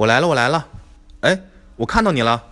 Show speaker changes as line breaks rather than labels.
我来了我来了。哎我看到你了。